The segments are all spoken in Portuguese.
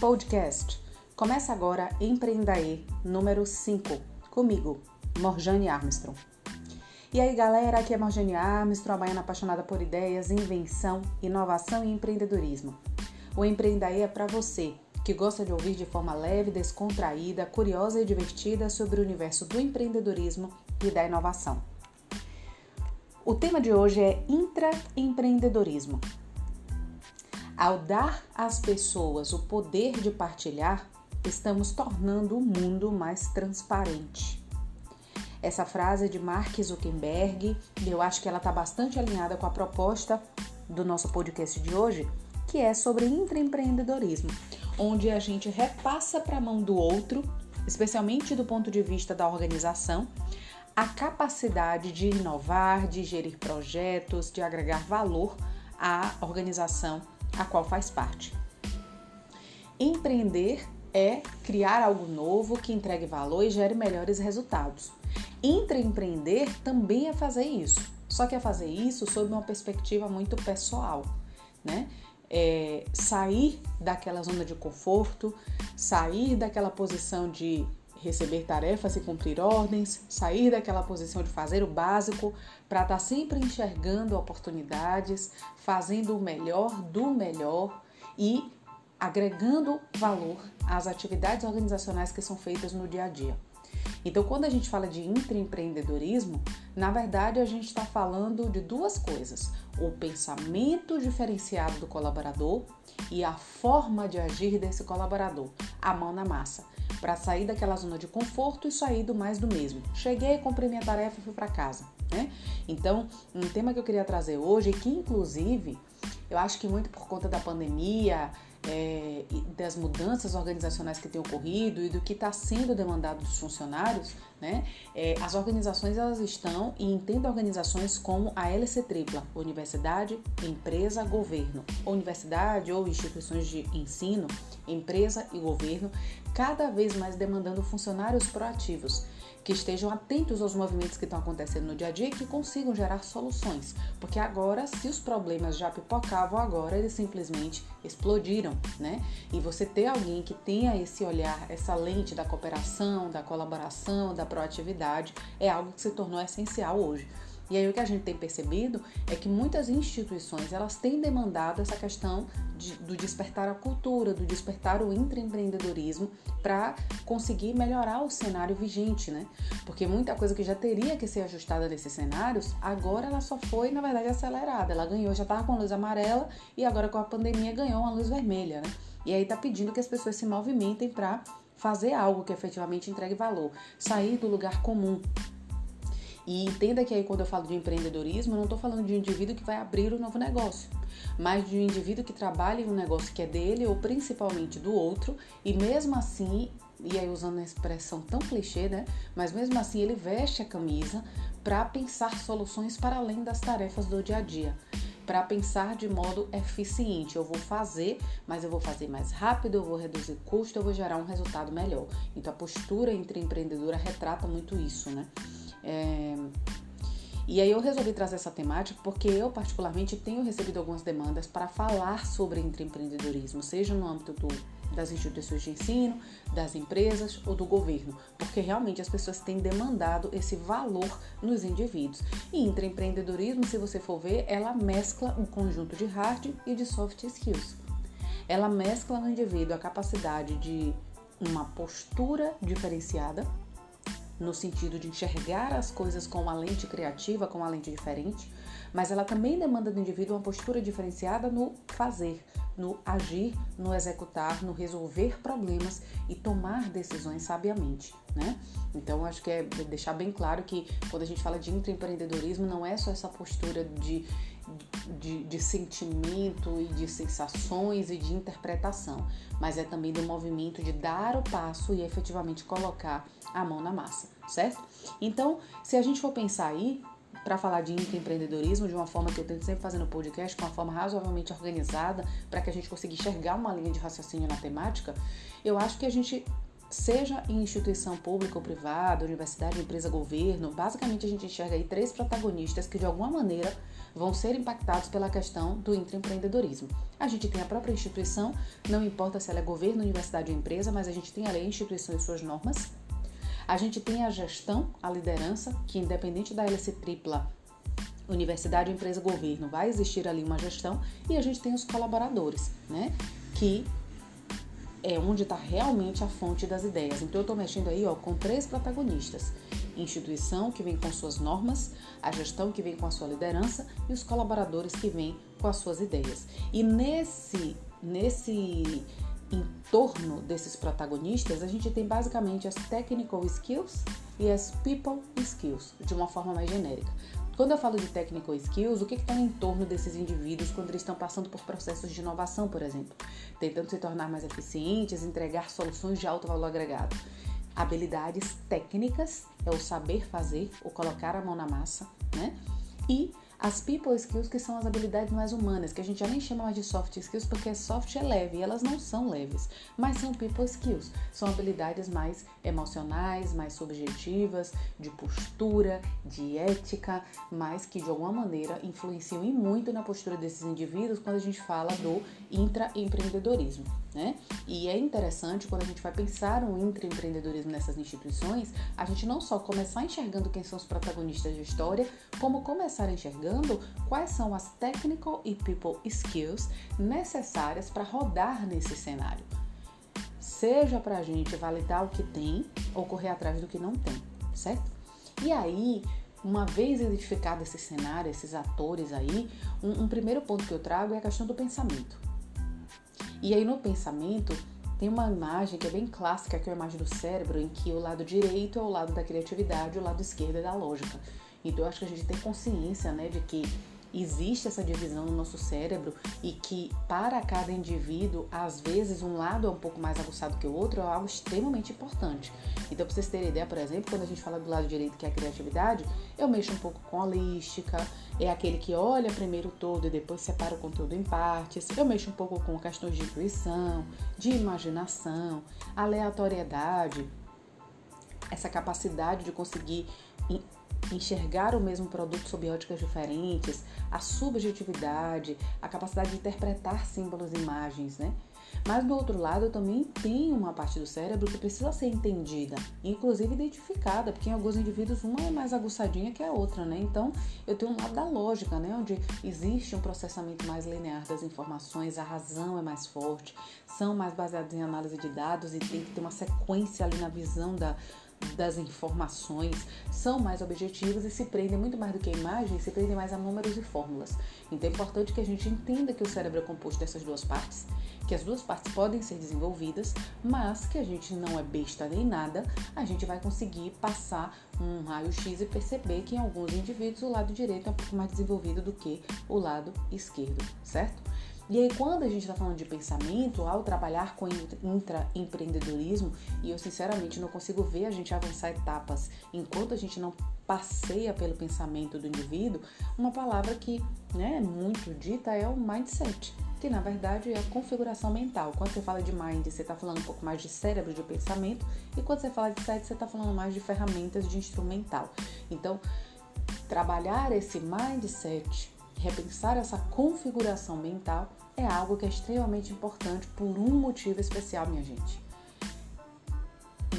Podcast. Começa agora Empreendaê número 5, comigo, Morjane Armstrong. E aí galera, aqui é Morjane Armstrong, a baiana apaixonada por ideias, invenção, inovação e empreendedorismo. O Empreendaê é para você que gosta de ouvir de forma leve, descontraída, curiosa e divertida sobre o universo do empreendedorismo e da inovação. O tema de hoje é intraempreendedorismo. Ao dar às pessoas o poder de partilhar, estamos tornando o mundo mais transparente. Essa frase de Mark Zuckerberg eu acho que ela está bastante alinhada com a proposta do nosso podcast de hoje, que é sobre intraempreendedorismo, onde a gente repassa para a mão do outro, especialmente do ponto de vista da organização, a capacidade de inovar, de gerir projetos, de agregar valor à organização a qual faz parte. Empreender é criar algo novo que entregue valor e gere melhores resultados. Intraempreender também é fazer isso, só que é fazer isso sob uma perspectiva muito pessoal, né? É sair daquela zona de conforto, sair daquela posição de receber tarefas e cumprir ordens, sair daquela posição de fazer o básico para estar tá sempre enxergando oportunidades, fazendo o melhor do melhor e agregando valor às atividades organizacionais que são feitas no dia a dia. Então, quando a gente fala de intraempreendedorismo, na verdade a gente está falando de duas coisas: o pensamento diferenciado do colaborador e a forma de agir desse colaborador, a mão na massa para sair daquela zona de conforto e sair do mais do mesmo. Cheguei, cumpri minha tarefa e fui para casa. Né? Então, um tema que eu queria trazer hoje, que inclusive eu acho que muito por conta da pandemia, é, das mudanças organizacionais que têm ocorrido e do que está sendo demandado dos funcionários, né? É, as organizações elas estão e entendem organizações como a LC tripla, universidade, empresa, governo, universidade ou instituições de ensino, empresa e governo, cada vez mais demandando funcionários proativos que estejam atentos aos movimentos que estão acontecendo no dia a dia e que consigam gerar soluções. Porque agora, se os problemas já pipocavam, agora eles simplesmente explodiram, né? E você ter alguém que tenha esse olhar, essa lente da cooperação, da colaboração, da proatividade, é algo que se tornou essencial hoje. E aí o que a gente tem percebido é que muitas instituições elas têm demandado essa questão de, do despertar a cultura, do despertar o intraempreendedorismo para conseguir melhorar o cenário vigente, né? Porque muita coisa que já teria que ser ajustada nesses cenários, agora ela só foi, na verdade, acelerada. Ela ganhou, já estava com a luz amarela e agora com a pandemia ganhou uma luz vermelha, né? E aí está pedindo que as pessoas se movimentem para fazer algo que efetivamente entregue valor, sair do lugar comum, e entenda que aí quando eu falo de empreendedorismo, eu não estou falando de um indivíduo que vai abrir um novo negócio, mas de um indivíduo que trabalha em um negócio que é dele ou principalmente do outro, e mesmo assim, e aí usando a expressão tão clichê, né? Mas mesmo assim ele veste a camisa para pensar soluções para além das tarefas do dia a dia para pensar de modo eficiente. Eu vou fazer, mas eu vou fazer mais rápido, eu vou reduzir custo, eu vou gerar um resultado melhor. Então a postura entre empreendedora retrata muito isso, né? É... E aí eu resolvi trazer essa temática porque eu particularmente tenho recebido algumas demandas para falar sobre empreendedorismo, seja no âmbito do, das instituições de ensino, das empresas ou do governo, porque realmente as pessoas têm demandado esse valor nos indivíduos. E empreendedorismo, se você for ver, ela mescla um conjunto de hard e de soft skills. Ela mescla no indivíduo a capacidade de uma postura diferenciada, no sentido de enxergar as coisas com uma lente criativa, com uma lente diferente, mas ela também demanda do indivíduo uma postura diferenciada no fazer, no agir, no executar, no resolver problemas e tomar decisões sabiamente, né? Então, acho que é deixar bem claro que quando a gente fala de intraempreendedorismo, não é só essa postura de, de, de, sentimento e de sensações e de interpretação, mas é também do movimento de dar o passo e efetivamente colocar a mão na massa, certo? Então, se a gente for pensar aí, para falar de empreendedorismo de uma forma que eu tento sempre fazer no podcast, com uma forma razoavelmente organizada, para que a gente consiga enxergar uma linha de raciocínio na temática, eu acho que a gente seja em instituição pública ou privada, universidade, empresa, governo, basicamente a gente enxerga aí três protagonistas que de alguma maneira vão ser impactados pela questão do intraempreendedorismo. A gente tem a própria instituição, não importa se ela é governo, universidade ou empresa, mas a gente tem a lei, a instituição e suas normas. A gente tem a gestão, a liderança, que independente da LC tripla, universidade, empresa, governo, vai existir ali uma gestão. E a gente tem os colaboradores, né? Que é onde está realmente a fonte das ideias. Então eu estou mexendo aí ó, com três protagonistas: instituição que vem com suas normas, a gestão que vem com a sua liderança e os colaboradores que vêm com as suas ideias. E nesse nesse entorno desses protagonistas, a gente tem basicamente as technical skills e as people skills, de uma forma mais genérica. Quando eu falo de technical skills, o que está em torno desses indivíduos quando eles estão passando por processos de inovação, por exemplo? Tentando se tornar mais eficientes, entregar soluções de alto valor agregado. Habilidades técnicas é o saber fazer, o colocar a mão na massa, né? E as people skills, que são as habilidades mais humanas, que a gente já nem chama mais de soft skills porque soft é leve e elas não são leves, mas são people skills. São habilidades mais emocionais, mais subjetivas, de postura, de ética, mas que de alguma maneira influenciam e muito na postura desses indivíduos quando a gente fala do intraempreendedorismo. Né? E é interessante quando a gente vai pensar um intraempreendedorismo nessas instituições, a gente não só começar enxergando quem são os protagonistas da história, como começar enxergando quais são as technical e people skills necessárias para rodar nesse cenário. Seja para a gente validar o que tem ou correr atrás do que não tem, certo? E aí, uma vez identificado esse cenário, esses atores aí, um, um primeiro ponto que eu trago é a questão do pensamento. E aí no pensamento tem uma imagem que é bem clássica, que é a imagem do cérebro, em que o lado direito é o lado da criatividade, o lado esquerdo é da lógica. Então eu acho que a gente tem consciência, né, de que existe essa divisão no nosso cérebro e que para cada indivíduo, às vezes um lado é um pouco mais aguçado que o outro, é algo extremamente importante. Então, para vocês terem ideia, por exemplo, quando a gente fala do lado direito, que é a criatividade, eu mexo um pouco com a holística, é aquele que olha primeiro o todo e depois separa o conteúdo em partes. Eu mexo um pouco com questões de intuição, de imaginação, aleatoriedade, essa capacidade de conseguir enxergar o mesmo produto sob óticas diferentes, a subjetividade, a capacidade de interpretar símbolos e imagens, né? Mas do outro lado, também tem uma parte do cérebro que precisa ser entendida, inclusive identificada, porque em alguns indivíduos uma é mais aguçadinha que a outra, né? Então, eu tenho um lado da lógica, né? Onde existe um processamento mais linear das informações, a razão é mais forte, são mais baseados em análise de dados e tem que ter uma sequência ali na visão da, das informações são mais objetivos e se prendem muito mais do que a imagem, se prendem mais a números e fórmulas. Então é importante que a gente entenda que o cérebro é composto dessas duas partes, que as duas partes podem ser desenvolvidas, mas que a gente não é besta nem nada, a gente vai conseguir passar um raio-x e perceber que em alguns indivíduos o lado direito é um pouco mais desenvolvido do que o lado esquerdo, certo? E aí, quando a gente está falando de pensamento, ao trabalhar com intraempreendedorismo, e eu sinceramente não consigo ver a gente avançar etapas enquanto a gente não passeia pelo pensamento do indivíduo, uma palavra que né, é muito dita é o mindset, que na verdade é a configuração mental. Quando você fala de mind, você está falando um pouco mais de cérebro, de pensamento, e quando você fala de set, você está falando mais de ferramentas de instrumental. Então, trabalhar esse mindset repensar essa configuração mental é algo que é extremamente importante por um motivo especial, minha gente.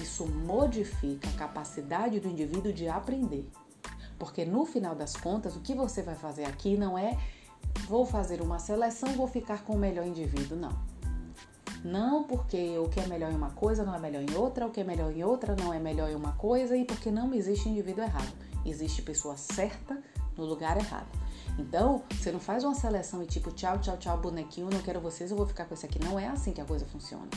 Isso modifica a capacidade do indivíduo de aprender. Porque no final das contas, o que você vai fazer aqui não é vou fazer uma seleção, vou ficar com o melhor indivíduo, não. Não porque o que é melhor em uma coisa não é melhor em outra, o que é melhor em outra não é melhor em uma coisa e porque não existe indivíduo errado. Existe pessoa certa no lugar errado. Então, você não faz uma seleção e tipo, tchau, tchau, tchau, bonequinho, não quero vocês, eu vou ficar com esse aqui. Não é assim que a coisa funciona.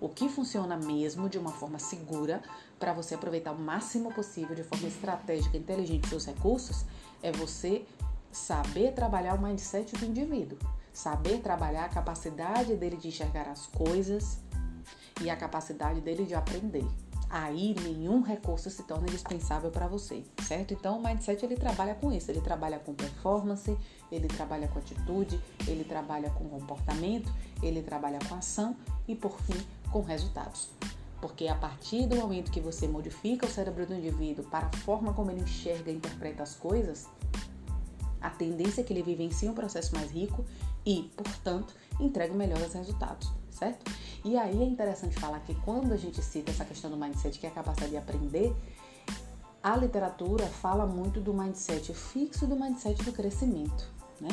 O que funciona mesmo de uma forma segura para você aproveitar o máximo possível, de forma estratégica, inteligente seus recursos, é você saber trabalhar o mindset do indivíduo, saber trabalhar a capacidade dele de enxergar as coisas e a capacidade dele de aprender aí nenhum recurso se torna indispensável para você, certo? Então o mindset ele trabalha com isso, ele trabalha com performance, ele trabalha com atitude, ele trabalha com comportamento, ele trabalha com ação e por fim com resultados. Porque a partir do momento que você modifica o cérebro do indivíduo para a forma como ele enxerga e interpreta as coisas, a tendência é que ele vivencie um processo mais rico e, portanto, entregue melhores resultados, certo? E aí é interessante falar que quando a gente cita essa questão do mindset, que é a capacidade de aprender, a literatura fala muito do mindset fixo e do mindset do crescimento, né?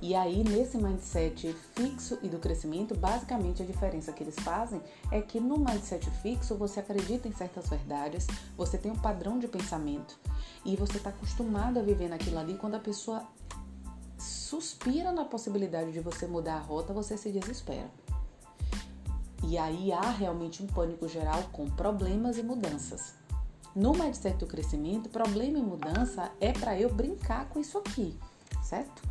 E aí, nesse mindset fixo e do crescimento, basicamente a diferença que eles fazem é que no mindset fixo você acredita em certas verdades, você tem um padrão de pensamento e você está acostumado a viver naquilo ali. Quando a pessoa suspira na possibilidade de você mudar a rota, você se desespera. E aí há realmente um pânico geral com problemas e mudanças. No mindset do crescimento, problema e mudança é para eu brincar com isso aqui, certo?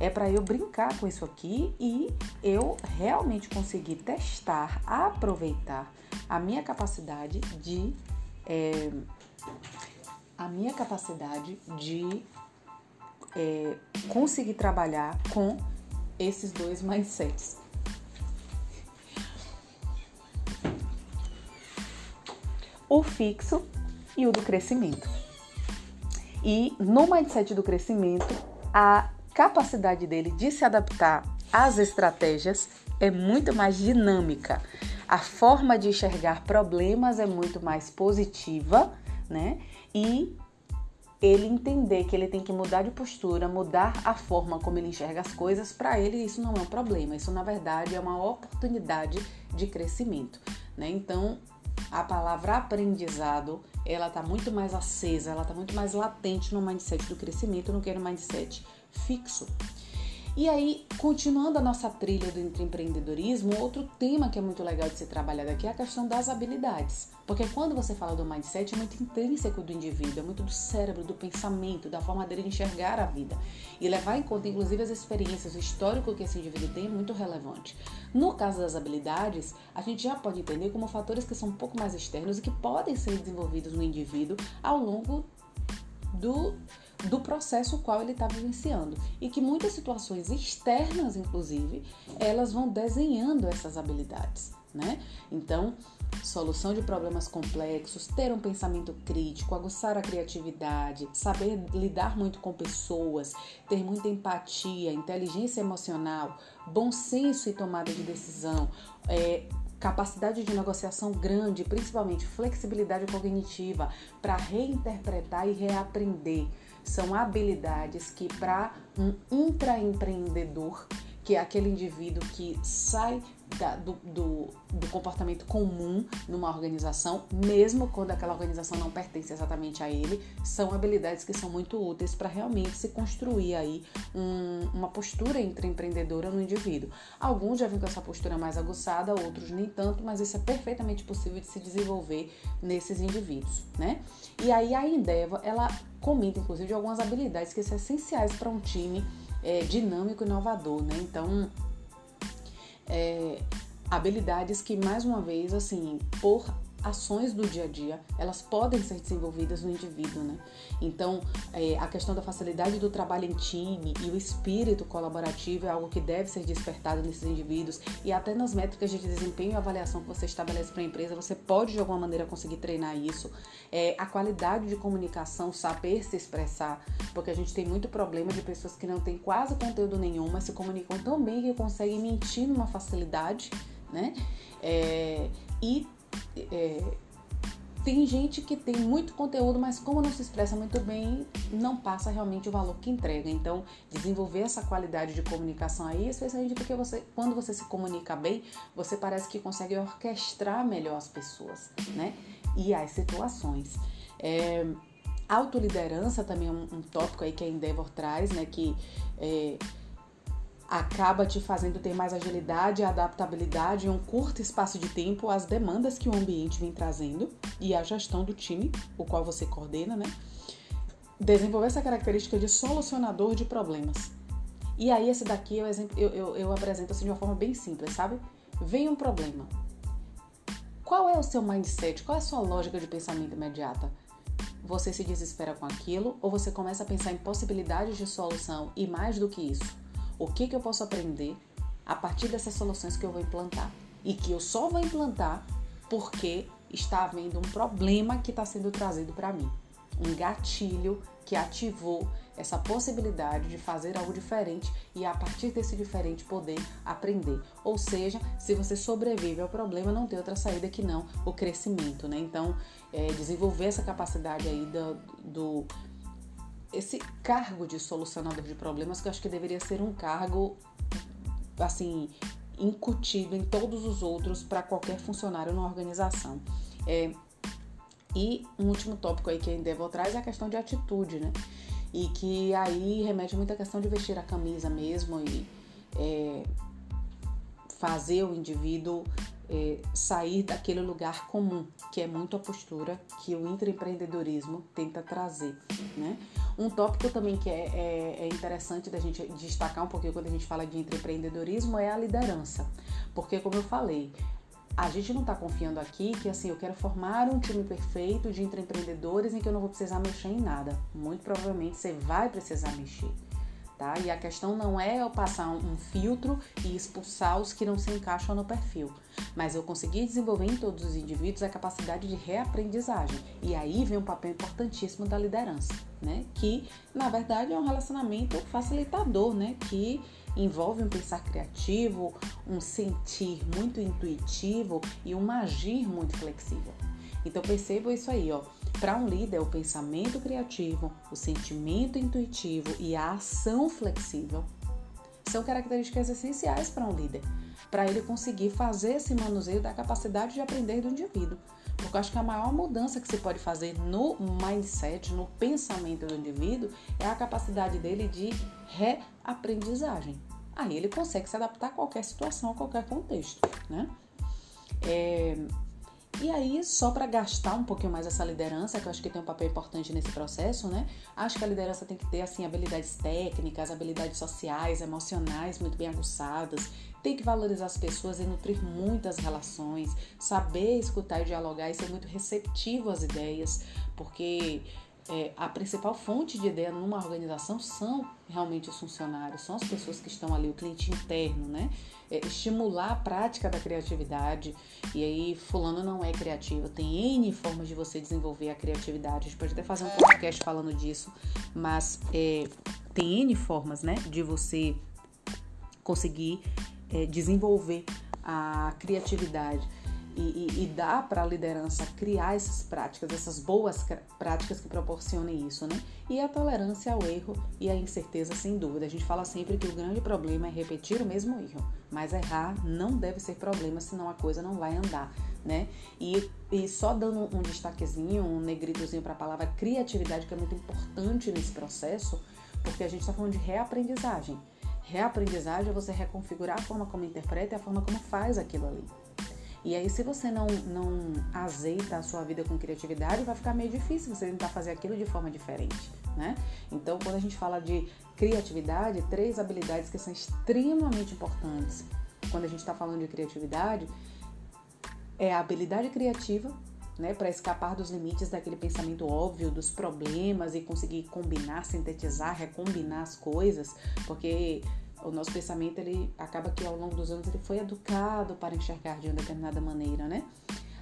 É para eu brincar com isso aqui e eu realmente conseguir testar, aproveitar a minha capacidade de é, a minha capacidade de é, conseguir trabalhar com esses dois mindsets. O fixo e o do crescimento. E no mindset do crescimento, a capacidade dele de se adaptar às estratégias é muito mais dinâmica. A forma de enxergar problemas é muito mais positiva, né? E ele entender que ele tem que mudar de postura, mudar a forma como ele enxerga as coisas, para ele isso não é um problema, isso na verdade é uma oportunidade de crescimento, né? Então, a palavra aprendizado, ela tá muito mais acesa, ela tá muito mais latente no mindset do crescimento do que no mindset fixo. E aí, continuando a nossa trilha do empreendedorismo, outro tema que é muito legal de ser trabalhado aqui é a questão das habilidades. Porque quando você fala do mindset, é muito intrínseco do indivíduo, é muito do cérebro, do pensamento, da forma dele de enxergar a vida. E levar em conta, inclusive, as experiências, o histórico que esse indivíduo tem é muito relevante. No caso das habilidades, a gente já pode entender como fatores que são um pouco mais externos e que podem ser desenvolvidos no indivíduo ao longo do do processo qual ele está vivenciando e que muitas situações externas, inclusive, elas vão desenhando essas habilidades, né? Então, solução de problemas complexos, ter um pensamento crítico, aguçar a criatividade, saber lidar muito com pessoas, ter muita empatia, inteligência emocional, bom senso e tomada de decisão, é, capacidade de negociação grande, principalmente flexibilidade cognitiva para reinterpretar e reaprender são habilidades que para um intraempreendedor, que é aquele indivíduo que sai da, do, do, do, comportamento comum numa organização, mesmo quando aquela organização não pertence exatamente a ele, são habilidades que são muito úteis para realmente se construir aí um, uma postura empreendedora no indivíduo. Alguns já vêm com essa postura mais aguçada, outros nem tanto, mas isso é perfeitamente possível de se desenvolver nesses indivíduos, né? E aí a Endeavor, ela comenta inclusive de algumas habilidades que são essenciais para um time é, dinâmico e inovador, né? Então, é, habilidades que, mais uma vez, assim, por ações do dia a dia, elas podem ser desenvolvidas no indivíduo, né? Então, é, a questão da facilidade do trabalho em time e o espírito colaborativo é algo que deve ser despertado nesses indivíduos e até nas métricas de desempenho e avaliação que você estabelece para a empresa, você pode de alguma maneira conseguir treinar isso. É, a qualidade de comunicação, saber se expressar, porque a gente tem muito problema de pessoas que não têm quase conteúdo nenhum, mas se comunicam tão bem que conseguem mentir numa facilidade, né? É, e é, tem gente que tem muito conteúdo, mas como não se expressa muito bem, não passa realmente o valor que entrega. Então, desenvolver essa qualidade de comunicação aí, especialmente porque você, quando você se comunica bem, você parece que consegue orquestrar melhor as pessoas, né? E as situações. É, autoliderança também é um, um tópico aí que a Endeavor traz, né? Que é, acaba te fazendo ter mais agilidade e adaptabilidade em um curto espaço de tempo às demandas que o ambiente vem trazendo e a gestão do time, o qual você coordena, né? Desenvolver essa característica de solucionador de problemas. E aí, esse daqui eu, eu, eu, eu apresento assim de uma forma bem simples, sabe? Vem um problema. Qual é o seu mindset? Qual é a sua lógica de pensamento imediata? Você se desespera com aquilo ou você começa a pensar em possibilidades de solução e mais do que isso? O que, que eu posso aprender a partir dessas soluções que eu vou implantar e que eu só vou implantar porque está havendo um problema que está sendo trazido para mim, um gatilho que ativou essa possibilidade de fazer algo diferente e a partir desse diferente poder aprender. Ou seja, se você sobrevive ao problema, não tem outra saída que não o crescimento, né? Então, é, desenvolver essa capacidade aí do, do esse cargo de solucionador de problemas que eu acho que deveria ser um cargo assim incutido em todos os outros para qualquer funcionário numa organização. É, e um último tópico aí que a Endeavor traz é a questão de atitude, né? E que aí remete muito à questão de vestir a camisa mesmo e é, fazer o indivíduo é, sair daquele lugar comum, que é muito a postura que o intraempreendedorismo tenta trazer, né? Um tópico também que é, é, é, interessante da gente destacar um pouquinho quando a gente fala de intraempreendedorismo é a liderança. Porque, como eu falei, a gente não está confiando aqui que assim, eu quero formar um time perfeito de intraempreendedores em que eu não vou precisar mexer em nada. Muito provavelmente você vai precisar mexer. Tá? E a questão não é eu passar um filtro e expulsar os que não se encaixam no perfil, mas eu conseguir desenvolver em todos os indivíduos a capacidade de reaprendizagem. E aí vem um papel importantíssimo da liderança, né? Que na verdade é um relacionamento facilitador, né? Que envolve um pensar criativo, um sentir muito intuitivo e um agir muito flexível. Então perceba isso aí, ó. Para um líder, o pensamento criativo, o sentimento intuitivo e a ação flexível são características essenciais para um líder, para ele conseguir fazer esse manuseio da capacidade de aprender do indivíduo. Porque eu acho que a maior mudança que se pode fazer no mindset, no pensamento do indivíduo, é a capacidade dele de reaprendizagem. Aí ele consegue se adaptar a qualquer situação, a qualquer contexto, né? É, e aí, só para gastar um pouquinho mais essa liderança, que eu acho que tem um papel importante nesse processo, né? Acho que a liderança tem que ter, assim, habilidades técnicas, habilidades sociais, emocionais muito bem aguçadas. Tem que valorizar as pessoas e nutrir muitas relações, saber escutar e dialogar e ser muito receptivo às ideias, porque é, a principal fonte de ideia numa organização são realmente os funcionários, são as pessoas que estão ali, o cliente interno, né? É, estimular a prática da criatividade. E aí, fulano não é criativo. Tem N formas de você desenvolver a criatividade. A gente pode até fazer um podcast falando disso, mas é, tem N formas, né, de você conseguir é, desenvolver a criatividade e, e, e dá para a liderança criar essas práticas, essas boas práticas que proporcionem isso, né? E a tolerância ao erro e a incerteza, sem dúvida. A gente fala sempre que o grande problema é repetir o mesmo erro, mas errar não deve ser problema, senão a coisa não vai andar, né? E, e só dando um destaquezinho, um negritozinho para a palavra criatividade, que é muito importante nesse processo, porque a gente está falando de reaprendizagem. Reaprendizagem é você reconfigurar a forma como interpreta e a forma como faz aquilo ali. E aí, se você não, não azeita a sua vida com criatividade, vai ficar meio difícil você tentar fazer aquilo de forma diferente, né? Então, quando a gente fala de criatividade, três habilidades que são extremamente importantes quando a gente está falando de criatividade é a habilidade criativa, né, para escapar dos limites daquele pensamento óbvio, dos problemas e conseguir combinar, sintetizar, recombinar as coisas, porque o nosso pensamento ele acaba que ao longo dos anos ele foi educado para enxergar de uma determinada maneira, né?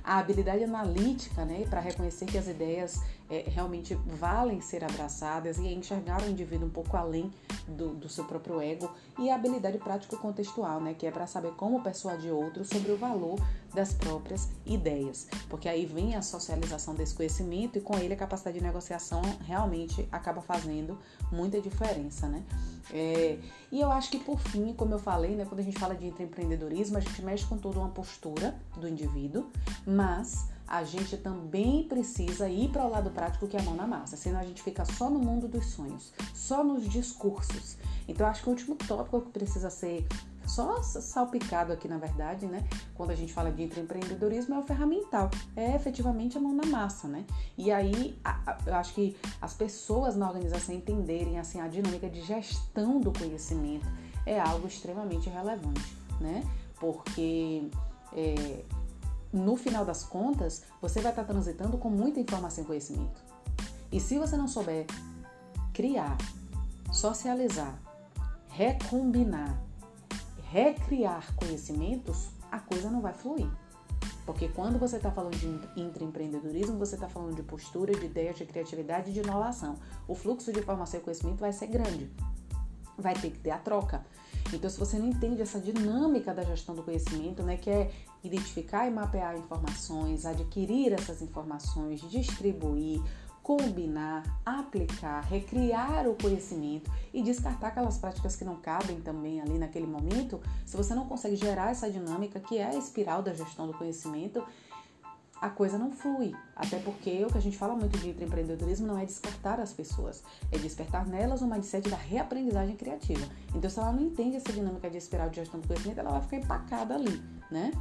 A habilidade analítica, né, para reconhecer que as ideias é, realmente valem ser abraçadas e enxergar o indivíduo um pouco além do, do seu próprio ego e a habilidade prático-contextual, né, que é para saber como persuadir outros sobre o valor das próprias ideias, porque aí vem a socialização desse conhecimento e com ele a capacidade de negociação realmente acaba fazendo muita diferença, né? É, e eu acho que por fim, como eu falei, né, quando a gente fala de empreendedorismo, a gente mexe com toda uma postura do indivíduo, mas a gente também precisa ir para o lado prático que é a mão na massa, senão a gente fica só no mundo dos sonhos, só nos discursos. Então, acho que o último tópico que precisa ser só salpicado aqui, na verdade, né? Quando a gente fala de empreendedorismo, é o ferramental, é efetivamente a mão na massa, né? E aí, eu acho que as pessoas na organização entenderem, assim, a dinâmica de gestão do conhecimento é algo extremamente relevante, né? Porque é, no final das contas, você vai estar transitando com muita informação e conhecimento. E se você não souber criar, socializar, recombinar, recriar conhecimentos, a coisa não vai fluir. Porque quando você está falando de intraempreendedorismo, você está falando de postura, de ideias, de criatividade de inovação. O fluxo de informação e conhecimento vai ser grande. Vai ter que ter a troca. Então, se você não entende essa dinâmica da gestão do conhecimento, né, que é identificar e mapear informações, adquirir essas informações, distribuir, combinar, aplicar, recriar o conhecimento e descartar aquelas práticas que não cabem também ali naquele momento, se você não consegue gerar essa dinâmica que é a espiral da gestão do conhecimento, a coisa não flui. Até porque o que a gente fala muito de empreendedorismo não é descartar as pessoas, é despertar nelas o mindset da reaprendizagem criativa. Então, se ela não entende essa dinâmica de espiral de gestão do conhecimento, ela vai ficar empacada ali, né?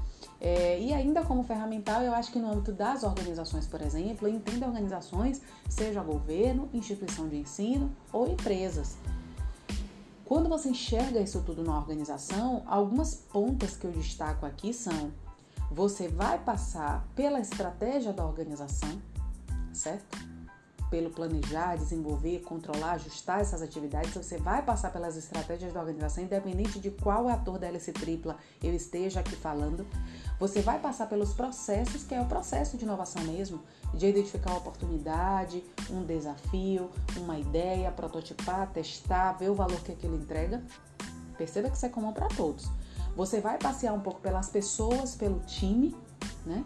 É, e ainda como ferramental, eu acho que no âmbito das organizações, por exemplo, eu entendo organizações, seja governo, instituição de ensino ou empresas. Quando você enxerga isso tudo na organização, algumas pontas que eu destaco aqui são você vai passar pela estratégia da organização, certo? Pelo planejar, desenvolver, controlar, ajustar essas atividades, você vai passar pelas estratégias da organização, independente de qual ator da hélice tripla eu esteja aqui falando. Você vai passar pelos processos, que é o processo de inovação mesmo, de identificar uma oportunidade, um desafio, uma ideia, prototipar, testar, ver o valor que aquilo entrega. Perceba que isso é comum para todos. Você vai passear um pouco pelas pessoas, pelo time, né?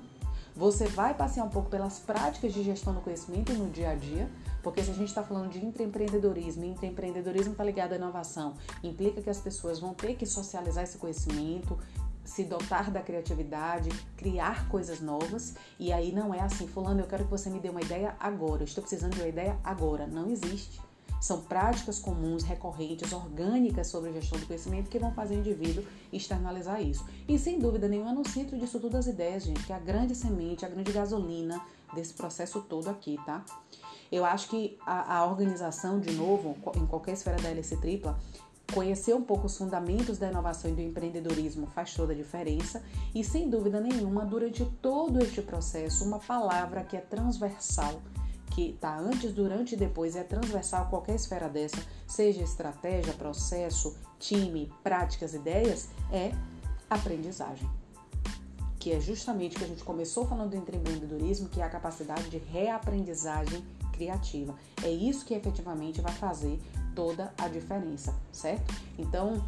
Você vai passear um pouco pelas práticas de gestão do conhecimento no dia a dia, porque se a gente está falando de intraempreendedorismo, e intraempreendedorismo está ligado à inovação, implica que as pessoas vão ter que socializar esse conhecimento, se dotar da criatividade, criar coisas novas. E aí não é assim, fulano, eu quero que você me dê uma ideia agora, eu estou precisando de uma ideia agora. Não existe. São práticas comuns, recorrentes, orgânicas sobre gestão do conhecimento que vão fazer o indivíduo externalizar isso. E sem dúvida nenhuma, no centro disso tudo as ideias, gente, que é a grande semente, a grande gasolina desse processo todo aqui, tá? Eu acho que a, a organização, de novo, em qualquer esfera da LC tripla, Conhecer um pouco os fundamentos da inovação e do empreendedorismo faz toda a diferença e, sem dúvida nenhuma, durante todo este processo, uma palavra que é transversal que está antes, durante e depois é transversal a qualquer esfera dessa, seja estratégia, processo, time, práticas, ideias, é aprendizagem. Que é justamente o que a gente começou falando do empreendedorismo, que é a capacidade de reaprendizagem criativa. É isso que efetivamente vai fazer toda a diferença, certo? Então,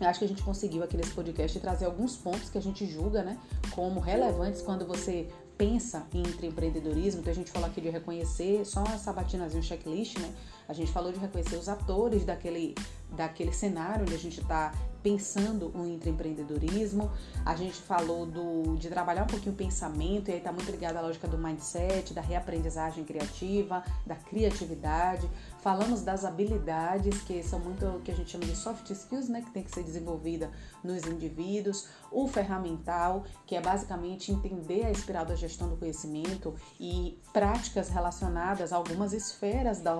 acho que a gente conseguiu aqui nesse podcast trazer alguns pontos que a gente julga, né, como relevantes quando você pensa em empreendedorismo, então a gente falou aqui de reconhecer só sabatinazinha, um checklist, né? A gente falou de reconhecer os atores daquele, daquele cenário onde a gente está pensando o intraempreendedorismo. A gente falou do, de trabalhar um pouquinho o pensamento, e aí está muito ligado à lógica do mindset, da reaprendizagem criativa, da criatividade. Falamos das habilidades, que são muito o que a gente chama de soft skills, né, que tem que ser desenvolvida nos indivíduos. O ferramental, que é basicamente entender a espiral da gestão do conhecimento e práticas relacionadas a algumas esferas da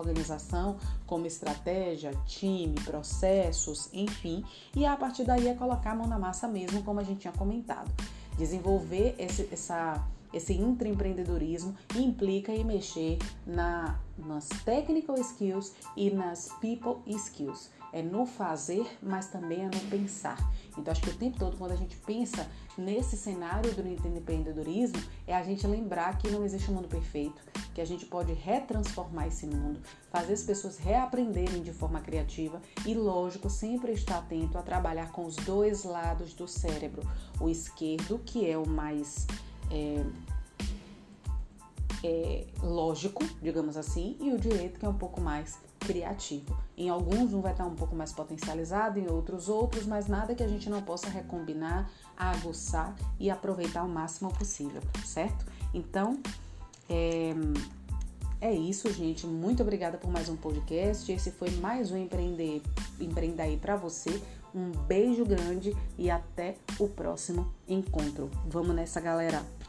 organização, como estratégia, time, processos, enfim. E a partir daí é colocar a mão na massa mesmo, como a gente tinha comentado. Desenvolver esse, essa, esse intraempreendedorismo implica em mexer na, nas technical skills e nas people skills. É no fazer, mas também é no pensar. Então, acho que o tempo todo, quando a gente pensa nesse cenário do empreendedorismo, é a gente lembrar que não existe um mundo perfeito, que a gente pode retransformar esse mundo, fazer as pessoas reaprenderem de forma criativa e, lógico, sempre estar atento a trabalhar com os dois lados do cérebro. O esquerdo, que é o mais. É, é, lógico, digamos assim, e o direito, que é um pouco mais criativo. Em alguns um vai estar um pouco mais potencializado, em outros outros, mas nada que a gente não possa recombinar, aguçar e aproveitar o máximo possível, certo? Então, é, é isso, gente. Muito obrigada por mais um podcast. Esse foi mais um Empreender, Empreenda aí para você. Um beijo grande e até o próximo encontro. Vamos nessa, galera!